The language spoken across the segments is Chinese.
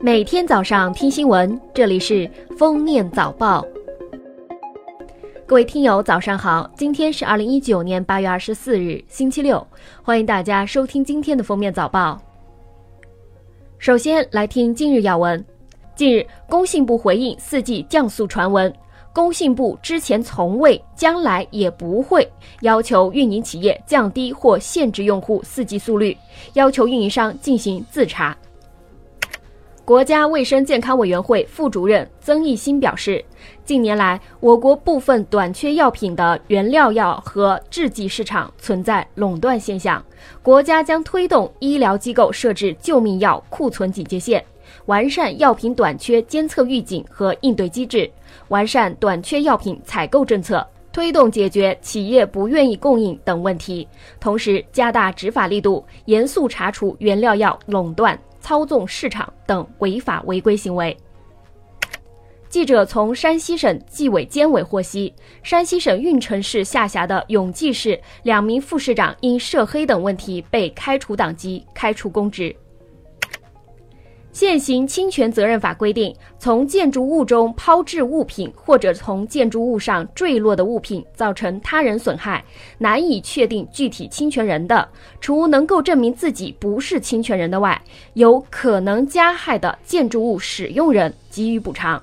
每天早上听新闻，这里是封面早报。各位听友，早上好！今天是二零一九年八月二十四日，星期六，欢迎大家收听今天的封面早报。首先来听今日要闻。近日，工信部回应四 G 降速传闻，工信部之前从未，将来也不会要求运营企业降低或限制用户四 G 速率，要求运营商进行自查。国家卫生健康委员会副主任曾益新表示，近年来，我国部分短缺药品的原料药和制剂市场存在垄断现象，国家将推动医疗机构设置救命药库存警戒线，完善药品短缺监测预警和应对机制，完善短缺药品采购政策，推动解决企业不愿意供应等问题，同时加大执法力度，严肃查处原料药垄断。操纵市场等违法违规行为。记者从山西省纪委监委获悉，山西省运城市下辖的永济市两名副市长因涉黑等问题被开除党籍、开除公职。现行侵权责任法规定，从建筑物中抛掷物品或者从建筑物上坠落的物品造成他人损害，难以确定具体侵权人的，除能够证明自己不是侵权人的外，由可能加害的建筑物使用人给予补偿。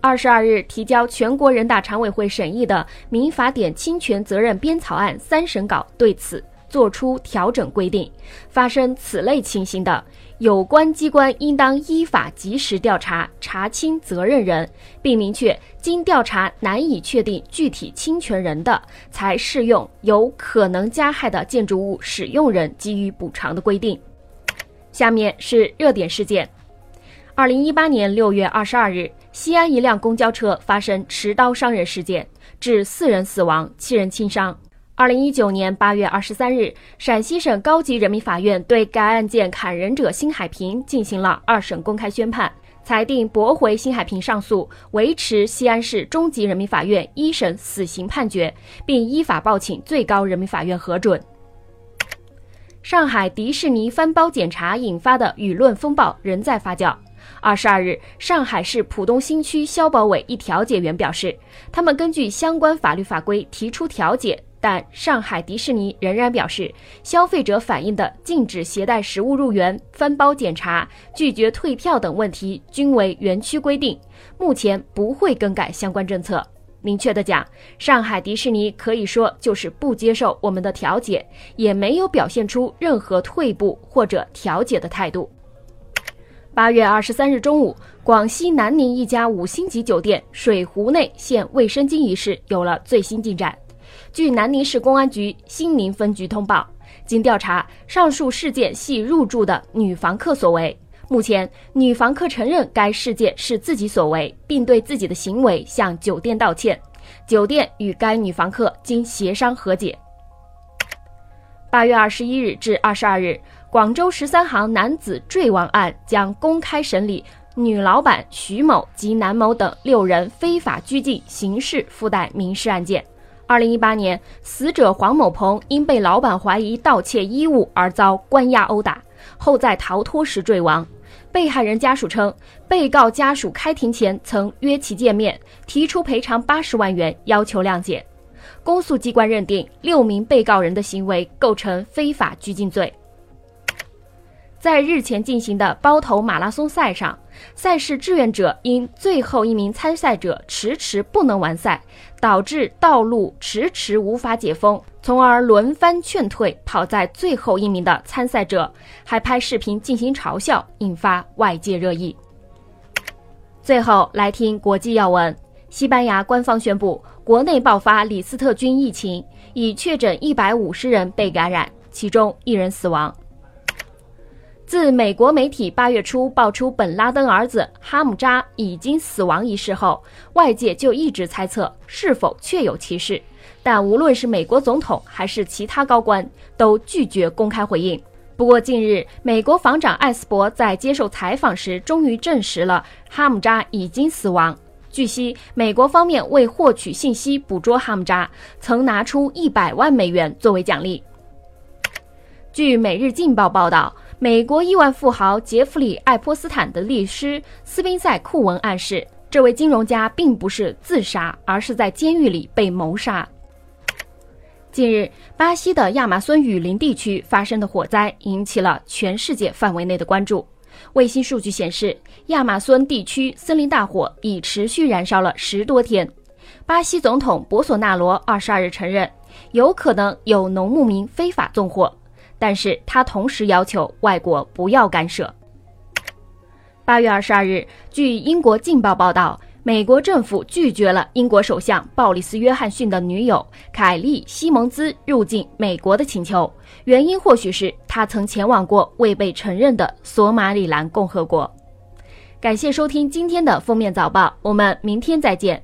二十二日提交全国人大常委会审议的《民法典侵权责任编草案》三审稿对此作出调整规定，发生此类情形的。有关机关应当依法及时调查查清责任人，并明确经调查难以确定具体侵权人的，才适用有可能加害的建筑物使用人给予补偿的规定。下面是热点事件：二零一八年六月二十二日，西安一辆公交车发生持刀伤人事件，致四人死亡，七人轻伤。二零一九年八月二十三日，陕西省高级人民法院对该案件砍人者辛海平进行了二审公开宣判，裁定驳回辛海平上诉，维持西安市中级人民法院一审死刑判决，并依法报请最高人民法院核准。上海迪士尼翻包检查引发的舆论风暴仍在发酵。二十二日，上海市浦东新区消保委一调解员表示，他们根据相关法律法规提出调解。但上海迪士尼仍然表示，消费者反映的禁止携带食物入园、翻包检查、拒绝退票等问题均为园区规定，目前不会更改相关政策。明确的讲，上海迪士尼可以说就是不接受我们的调解，也没有表现出任何退步或者调解的态度。八月二十三日中午，广西南宁一家五星级酒店水壶内现卫生巾一事有了最新进展。据南宁市公安局兴宁分局通报，经调查，上述事件系入住的女房客所为。目前，女房客承认该事件是自己所为，并对自己的行为向酒店道歉。酒店与该女房客经协商和解。八月二十一日至二十二日，广州十三行男子坠亡案将公开审理女老板徐某及男某等六人非法拘禁刑事附带民事案件。二零一八年，死者黄某鹏因被老板怀疑盗窃衣物而遭关押殴打，后在逃脱时坠亡。被害人家属称，被告家属开庭前曾约其见面，提出赔偿八十万元，要求谅解。公诉机关认定六名被告人的行为构成非法拘禁罪。在日前进行的包头马拉松赛上，赛事志愿者因最后一名参赛者迟迟不能完赛，导致道路迟迟无法解封，从而轮番劝退跑在最后一名的参赛者，还拍视频进行嘲笑，引发外界热议。最后来听国际要闻：西班牙官方宣布，国内爆发李斯特菌疫情，已确诊一百五十人被感染，其中一人死亡。自美国媒体八月初爆出本拉登儿子哈姆扎已经死亡一事后，外界就一直猜测是否确有其事。但无论是美国总统还是其他高官，都拒绝公开回应。不过近日，美国防长艾斯伯在接受采访时，终于证实了哈姆扎已经死亡。据悉，美国方面为获取信息捕捉哈姆扎，曾拿出一百万美元作为奖励。据《每日镜报》报道。美国亿万富豪杰弗里·爱泼斯坦的律师斯宾塞·库文暗示，这位金融家并不是自杀，而是在监狱里被谋杀。近日，巴西的亚马孙雨林地区发生的火灾引起了全世界范围内的关注。卫星数据显示，亚马孙地区森林大火已持续燃烧了十多天。巴西总统博索纳罗二十二日承认，有可能有农牧民非法纵火，但是他同时要求外国不要干涉。八月二十二日，据英国《镜报》报道。美国政府拒绝了英国首相鲍里斯·约翰逊的女友凯莉·西蒙兹入境美国的请求，原因或许是他曾前往过未被承认的索马里兰共和国。感谢收听今天的封面早报，我们明天再见。